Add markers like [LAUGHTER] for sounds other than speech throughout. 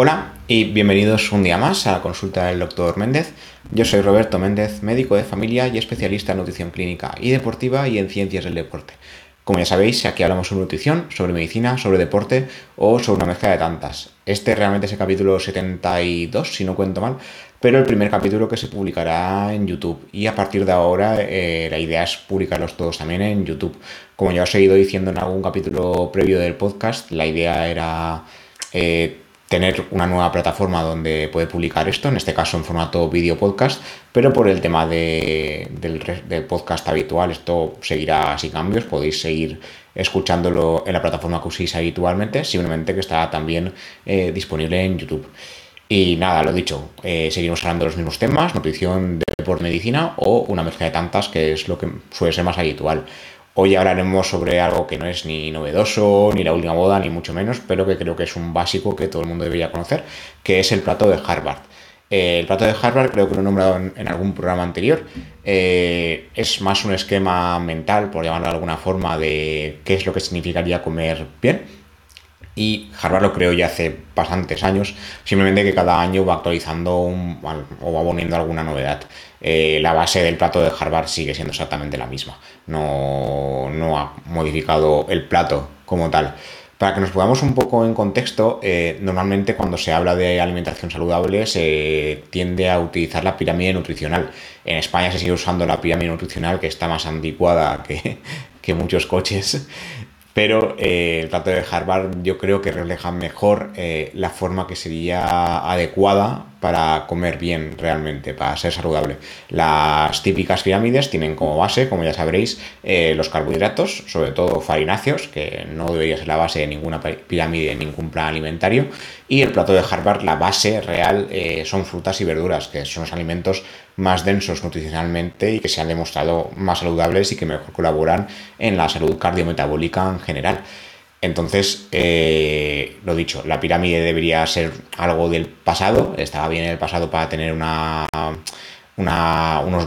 Hola y bienvenidos un día más a la consulta del doctor Méndez. Yo soy Roberto Méndez, médico de familia y especialista en nutrición clínica y deportiva y en ciencias del deporte. Como ya sabéis, aquí hablamos sobre nutrición, sobre medicina, sobre deporte o sobre una mezcla de tantas. Este realmente es el capítulo 72, si no cuento mal, pero el primer capítulo que se publicará en YouTube. Y a partir de ahora eh, la idea es publicarlos todos también en YouTube. Como ya os he ido diciendo en algún capítulo previo del podcast, la idea era... Eh, tener una nueva plataforma donde puede publicar esto, en este caso en formato vídeo podcast, pero por el tema de, del, podcast habitual esto seguirá sin cambios, podéis seguir escuchándolo en la plataforma que uséis habitualmente, simplemente que está también eh, disponible en YouTube. Y nada, lo dicho, eh, seguimos hablando de los mismos temas, nutrición, por medicina o una mezcla de tantas, que es lo que suele ser más habitual. Hoy hablaremos sobre algo que no es ni novedoso, ni la última moda, ni mucho menos, pero que creo que es un básico que todo el mundo debería conocer, que es el plato de Harvard. Eh, el plato de Harvard, creo que lo he nombrado en, algún programa anterior, eh, es más un esquema mental, por llamarlo de alguna forma, de qué es lo que significaría comer bien. Y Harvard lo creo ya hace bastantes años, simplemente que cada año va actualizando o va poniendo alguna novedad. Eh, la base del plato de Harvard sigue siendo exactamente la misma. No, ha modificado el plato como tal. Para que nos pongamos un poco en contexto, eh, normalmente cuando se habla de alimentación saludable se tiende a utilizar la pirámide nutricional. En España se sigue usando la pirámide nutricional que está más anticuada que [LAUGHS] muchos coches pero eh, el plato de Harvard yo creo que refleja mejor eh, la forma que sería adecuada para comer bien realmente, para ser saludable. Las típicas pirámides tienen como base, como ya sabréis, eh, los carbohidratos, sobre todo farináceos, que no debería ser la base de ninguna pirámide, de ningún plan alimentario. Y el plato de Harvard, la base real son frutas y verduras, que son los alimentos más densos nutricionalmente y que se han demostrado más saludables y que mejor colaboran en la salud cardiometabólica en general. Entonces, eh, lo dicho, la pirámide debería ser algo del pasado, estaba bien en el pasado para tener unos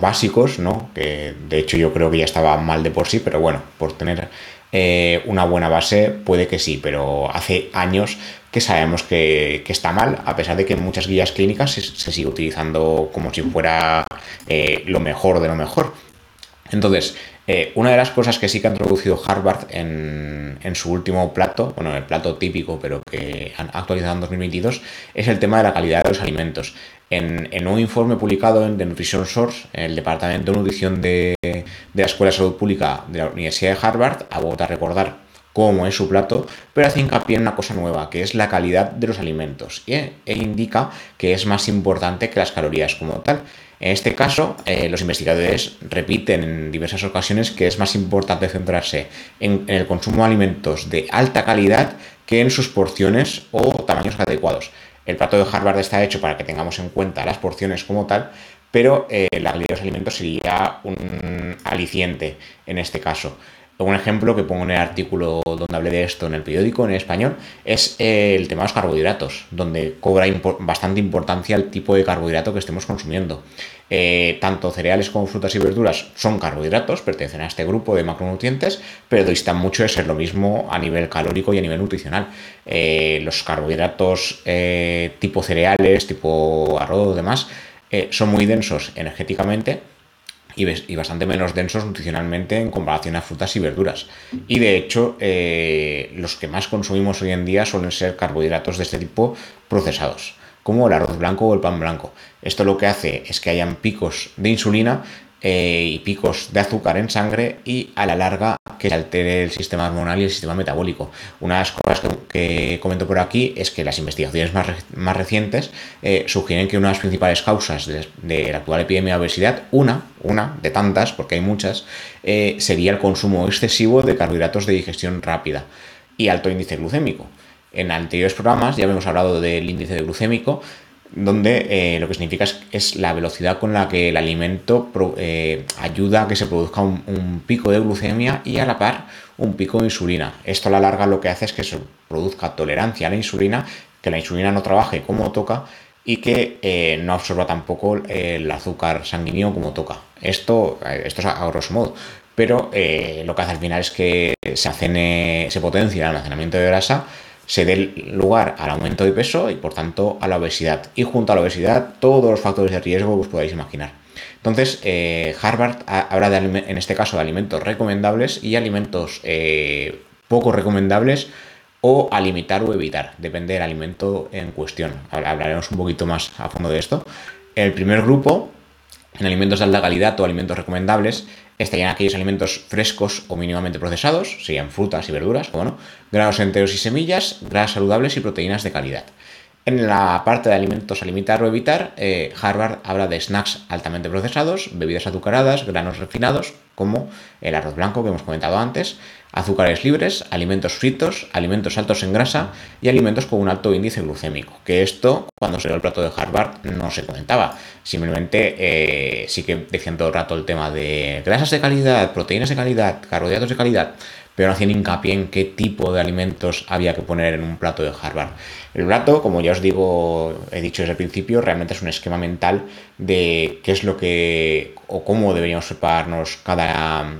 básicos, ¿no? que de hecho yo creo que ya estaba mal de por sí, pero bueno, por tener eh, una buena base puede que sí, pero hace años que sabemos que, está mal, a pesar de que en muchas guías clínicas se, sigue utilizando como si fuera eh, lo mejor de lo mejor. Entonces, eh, una de las cosas que sí que ha introducido Harvard en, su último plato, bueno, el plato típico, pero que han actualizado en 2022, es el tema de la calidad de los alimentos. En, un informe publicado en The Nutrition Source, el Departamento de Nutrición de, la Escuela de Salud Pública de la Universidad de Harvard, a a recordar cómo es su plato, pero hace hincapié en una cosa nueva, que es la calidad de los alimentos, y e indica que es más importante que las calorías como tal. En este caso, eh, los investigadores repiten en diversas ocasiones que es más importante centrarse en, el consumo de alimentos de alta calidad que en sus porciones o tamaños adecuados. El plato de Harvard está hecho para que tengamos en cuenta las porciones como tal, pero eh, la de los alimentos sería un aliciente en este caso. Un ejemplo que pongo en el artículo donde hablé de esto en el periódico, en español, es el tema de los carbohidratos, donde cobra bastante importancia el tipo de carbohidrato que estemos consumiendo. Eh, tanto cereales como frutas y verduras son carbohidratos, pertenecen a este grupo de macronutrientes, pero distan mucho de ser lo mismo a nivel calórico y a nivel nutricional. Eh, los carbohidratos eh, tipo cereales, tipo arroz o demás, son muy densos energéticamente y, bastante menos densos nutricionalmente en comparación a frutas y verduras. Y de hecho, eh, los que más consumimos hoy en día suelen ser carbohidratos de este tipo procesados, como el arroz blanco o el pan blanco. Esto lo que hace es que hayan picos de insulina eh, y picos de azúcar en sangre y a la larga que se altere el sistema hormonal y el sistema metabólico. Una de las cosas que, comento por aquí es que las investigaciones más, más recientes eh, sugieren que una de las principales causas de, la actual epidemia de obesidad, una, una de tantas, porque hay muchas, eh, sería el consumo excesivo de carbohidratos de digestión rápida y alto índice glucémico. En anteriores programas ya habíamos hablado del índice glucémico, donde eh, lo que significa es, la velocidad con la que el alimento eh, ayuda a que se produzca un, pico de glucemia y a la par un pico de insulina. Esto a la larga lo que hace es que se produzca tolerancia a la insulina, que la insulina no trabaje como toca y que eh, no absorba tampoco el azúcar sanguíneo como toca. Esto, esto es a, grosso modo. Pero lo que hace al final es que se, se potencia el almacenamiento de grasa se dé lugar al aumento de peso y por tanto a la obesidad. Y junto a la obesidad, todos los factores de riesgo que os podáis imaginar. Entonces, eh, Harvard habla de, en este caso de alimentos recomendables y alimentos eh, poco recomendables o a limitar o evitar, depende del alimento en cuestión. Hablaremos un poquito más a fondo de esto. El primer grupo, en alimentos de alta calidad o alimentos recomendables, estarían aquellos alimentos frescos o mínimamente procesados, serían frutas y verduras, bueno, granos enteros y semillas, grasas saludables y proteínas de calidad. En la parte de alimentos a limitar o evitar, eh, Harvard habla de snacks altamente procesados, bebidas azucaradas, granos refinados, como el arroz blanco que hemos comentado antes, azúcares libres, alimentos fritos, alimentos altos en grasa y alimentos con un alto índice glucémico. Que esto, cuando se dio el plato de Harvard, no se comentaba. Simplemente eh, sí que decían todo el rato el tema de grasas de calidad, proteínas de calidad, carbohidratos de calidad, pero no hacían hincapié en qué tipo de alimentos había que poner en un plato de Harvard. El plato, como ya os digo, he dicho desde el principio, realmente es un esquema mental de qué es lo que o cómo deberíamos prepararnos cada,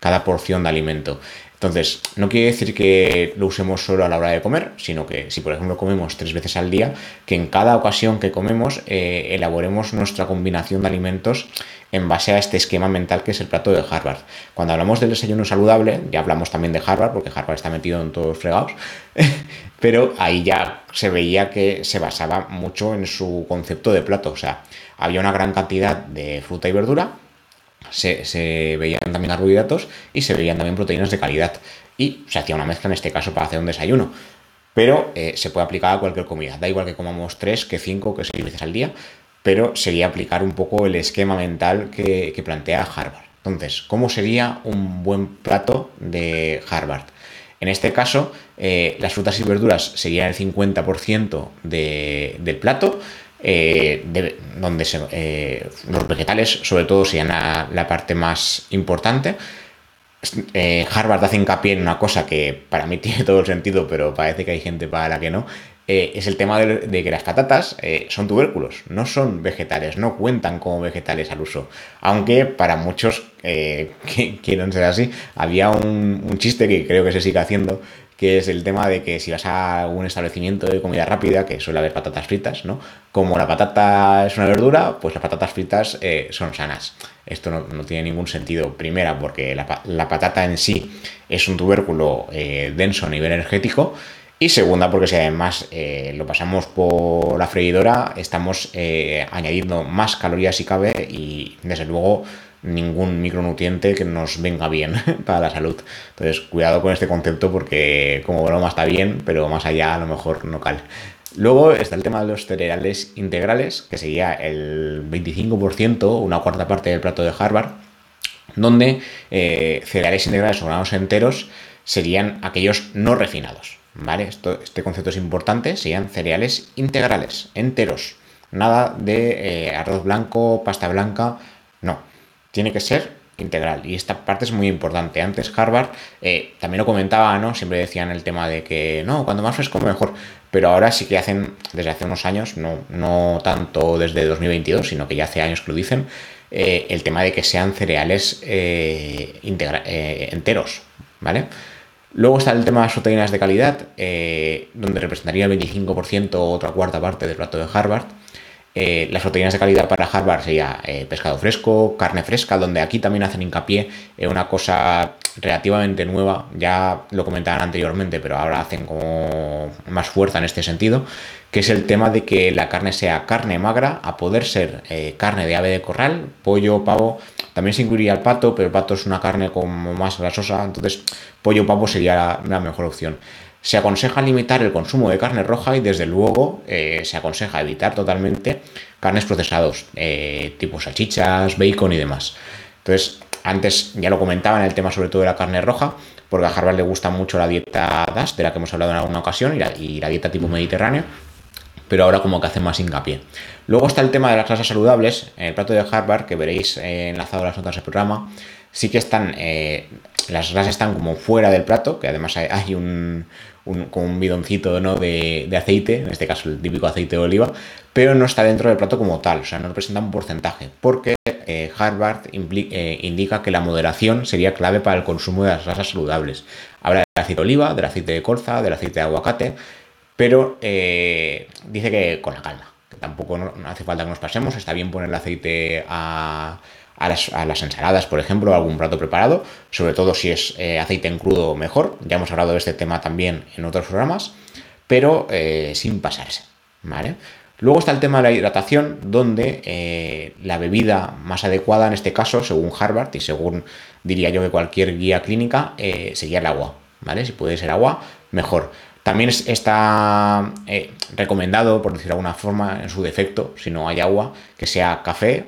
cada porción de alimento. Entonces, no quiere decir que lo usemos solo a la hora de comer, sino que si por ejemplo comemos tres veces al día, que en cada ocasión que comemos eh, elaboremos nuestra combinación de alimentos en base a este esquema mental que es el plato de Harvard. Cuando hablamos del desayuno saludable, ya hablamos también de Harvard, porque Harvard está metido en todos los fregados, [LAUGHS] pero ahí ya se veía que se basaba mucho en su concepto de plato, o sea, había una gran cantidad de fruta y verdura, se, veían también carbohidratos y se veían también proteínas de calidad. Y se hacía una mezcla en este caso para hacer un desayuno. Pero eh, se puede aplicar a cualquier comida. Da igual que comamos 3, que 5, que 6 veces al día. Pero sería aplicar un poco el esquema mental que, plantea Harvard. Entonces, ¿cómo sería un buen plato de Harvard? En este caso, eh, las frutas y verduras serían el 50% del plato eh, donde eh, los vegetales sobre todo serían la, parte más importante. Eh, Harvard hace hincapié en una cosa que para mí [LAUGHS] tiene todo el sentido, pero parece que hay gente para la que no. es el tema de, que las patatas son tubérculos, no son vegetales, no cuentan como vegetales al uso. Aunque para muchos [LAUGHS] que quieren ser así, había un chiste que creo que se sigue haciendo, que es el tema de que si vas a algún establecimiento de comida rápida, que suele haber patatas fritas, ¿no? Como la patata es una verdura, pues las patatas fritas eh, son sanas. Esto no, tiene ningún sentido. Primera, porque la, patata en sí es un tubérculo eh, denso a nivel energético. Y segunda, porque si además eh, lo pasamos por la freidora, estamos añadiendo más calorías si cabe y desde luego ningún micronutriente que nos venga bien [LAUGHS] para la salud. Entonces, cuidado con este concepto porque como broma está bien, pero más allá a lo mejor no cal. Luego está el tema de los cereales integrales, que sería el 25%, una cuarta parte del plato de Harvard, donde eh, cereales integrales o granos enteros serían aquellos no refinados. ¿Vale? Esto, este concepto es importante, serían cereales integrales, enteros. Nada de eh, arroz blanco, pasta blanca, no tiene que ser integral. Y esta parte es muy importante. Antes Harvard eh, también lo comentaba, ¿no? Siempre decían el tema de que no, cuando más fresco mejor. Pero ahora sí que hacen, desde hace unos años, no, no tanto desde 2022, sino que ya hace años que lo dicen, eh, el tema de que sean cereales eh, enteros, ¿vale? Luego está el tema de las proteínas de calidad, donde representaría el 25% o otra cuarta parte del plato de Harvard. Eh, las proteínas de calidad para Harvard sería eh, pescado fresco, carne fresca, donde aquí también hacen hincapié en una cosa relativamente nueva, ya lo comentaban anteriormente, pero ahora hacen como más fuerza en este sentido, que es el tema de que la carne sea carne magra, a poder ser eh, carne de ave de corral, pollo, pavo, también se incluiría el pato, pero el pato es una carne como más grasosa, entonces pollo pavo sería la mejor opción. Se aconseja limitar el consumo de carne roja y desde luego eh, se aconseja evitar totalmente carnes procesados, eh, tipo salchichas, bacon y demás. Entonces, antes ya lo comentaba en el tema sobre todo de la carne roja, porque a Harvard le gusta mucho la dieta DAS, de la que hemos hablado en alguna ocasión, y la, dieta tipo mediterráneo, pero ahora como que hace más hincapié. Luego está el tema de las grasas saludables, en el plato de Harvard, que veréis eh, enlazado a las notas del programa, sí que están, las grasas están como fuera del plato, que además hay, un, un, bidoncito ¿no? de, aceite, en este caso el típico aceite de oliva, pero no está dentro del plato como tal, o sea, no representa un porcentaje, porque eh, Harvard indica que la moderación sería clave para el consumo de las grasas saludables. Habla del aceite de oliva, del aceite de colza, del aceite de aguacate, pero dice que con la calma tampoco no, hace falta que nos pasemos, está bien poner el aceite a, las, ensaladas, por ejemplo, algún plato preparado, sobre todo si es eh, aceite en crudo mejor, ya hemos hablado de este tema también en otros programas, pero eh, sin pasarse, ¿vale? Luego está el tema de la hidratación, donde eh, la bebida más adecuada en este caso, según Harvard y según diría yo que cualquier guía clínica, sería el agua, ¿vale? Si puede ser agua, mejor. También está recomendado, por decirlo de alguna forma, en su defecto, si no hay agua, que sea café,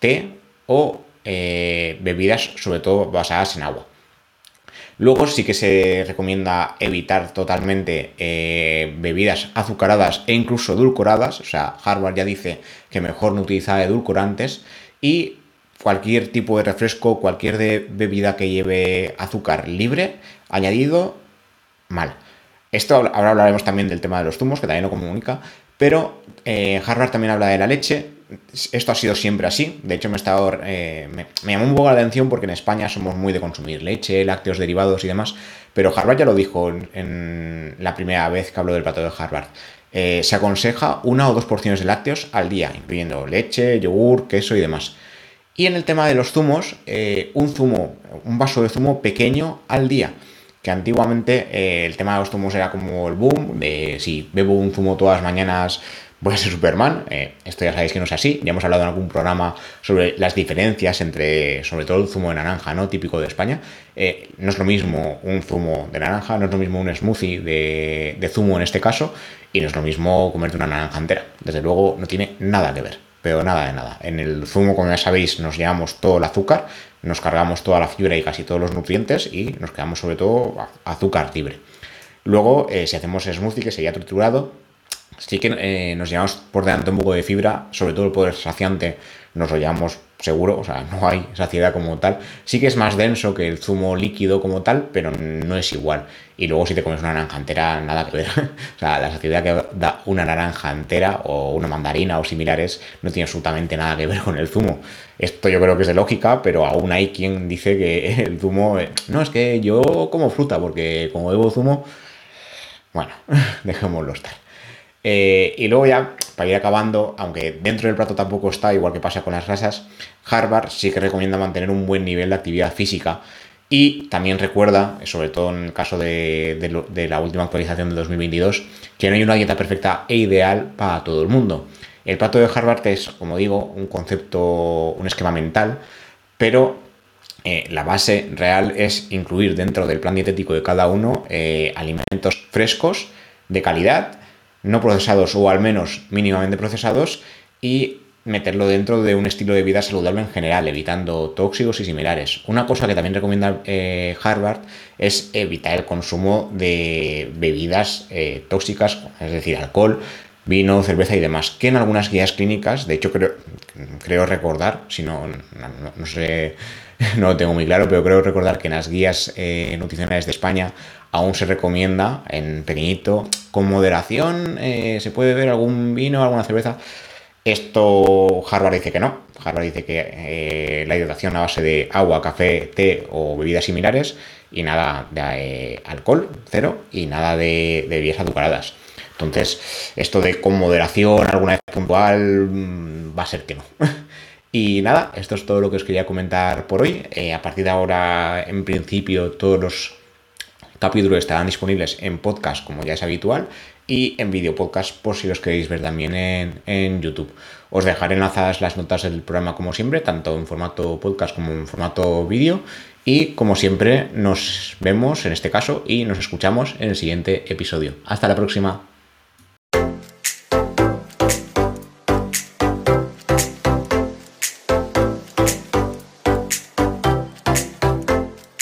té o eh, bebidas, sobre todo basadas en agua. Luego sí que se recomienda evitar totalmente eh, bebidas azucaradas e incluso edulcoradas. O sea, Harvard ya dice que mejor no utilizar edulcorantes. Y cualquier tipo de refresco, cualquier bebida que lleve azúcar libre, añadido, mal. Esto ahora hablaremos también del tema de los zumos, que también lo comunica, pero eh, Harvard también habla de la leche. Esto ha sido siempre así. De hecho, me, estado, eh, llamó un poco la atención porque en España somos muy de consumir leche, lácteos derivados y demás. Pero Harvard ya lo dijo en, la primera vez que habló del plato de Harvard. Eh, se aconseja una o dos porciones de lácteos al día, incluyendo leche, yogur, queso y demás. Y en el tema de los zumos, un zumo, un vaso de zumo pequeño al día que antiguamente eh, el tema de los zumos era como el boom, de si bebo un zumo todas las mañanas voy a ser Superman. Eh, esto ya sabéis que no es así. Ya hemos hablado en algún programa sobre las diferencias entre, sobre todo el zumo de naranja, ¿no? Típico de España. Eh, no es lo mismo un zumo de naranja, no es lo mismo un smoothie de, de zumo en este caso, y no es lo mismo comerte una naranja entera. Desde luego no tiene nada que ver pero nada de nada. En el zumo, como ya sabéis, nos llevamos todo el azúcar, nos cargamos toda la fibra y casi todos los nutrientes y nos quedamos sobre todo azúcar libre. Luego, eh, si hacemos smoothie, que sería triturado, sí que eh, nos llevamos por delante un poco de fibra, sobre todo el poder saciante nos lo llevamos seguro, o sea, [LAUGHS] no hay saciedad como tal. Sí que es más denso que el zumo líquido como tal, pero no es igual. Y luego si te comes una naranja entera, nada que ver. [LAUGHS] o sea, la saciedad que da una naranja entera o una mandarina o similares no tiene absolutamente nada que ver con el zumo. Esto yo creo que es de lógica, pero aún hay quien dice que [LAUGHS] el zumo... Eh, no, es que yo como fruta, porque como bebo zumo... Bueno, dejémoslo estar. Eh, y luego ya, para ir acabando, aunque dentro del plato tampoco está, igual que pasa con las grasas, Harvard sí que recomienda mantener un buen nivel de actividad física y también recuerda, sobre todo en el caso de, la última actualización de 2022, que no hay una dieta perfecta e ideal para todo el mundo. El plato de Harvard es, como digo, un concepto, un esquema mental, pero eh, la base real es incluir dentro del plan dietético de cada uno eh, alimentos frescos, de calidad, no procesados o al menos mínimamente procesados y meterlo dentro de un estilo de vida saludable en general, evitando tóxicos y similares. Una cosa que también recomienda eh, Harvard es evitar el consumo de bebidas eh, tóxicas, es decir, alcohol, vino, cerveza y demás, que en algunas guías clínicas, de hecho creo, creo recordar, si no, no, sé, [LAUGHS] no lo tengo muy claro, pero creo recordar que en las guías eh, nutricionales de España aún se recomienda en pequeñito, con moderación, eh, se puede ver algún vino, alguna cerveza. Esto Harvard dice que no. Harvard dice que eh, la hidratación a base de agua, café, té o bebidas similares y nada de alcohol, cero, y nada de, bebidas azucaradas. Entonces, esto de con moderación, alguna vez puntual, mm, va a ser que no. [LAUGHS] y nada, esto es todo lo que os quería comentar por hoy. a partir de ahora, en principio, todos los capítulos estarán disponibles en podcast, como ya es habitual, y en vídeo podcast, por si los queréis ver también en, YouTube. Os dejaré enlazadas las notas del programa, como siempre, tanto en formato podcast como en formato vídeo. Y como siempre, nos vemos en este caso y nos escuchamos en el siguiente episodio. Hasta la próxima.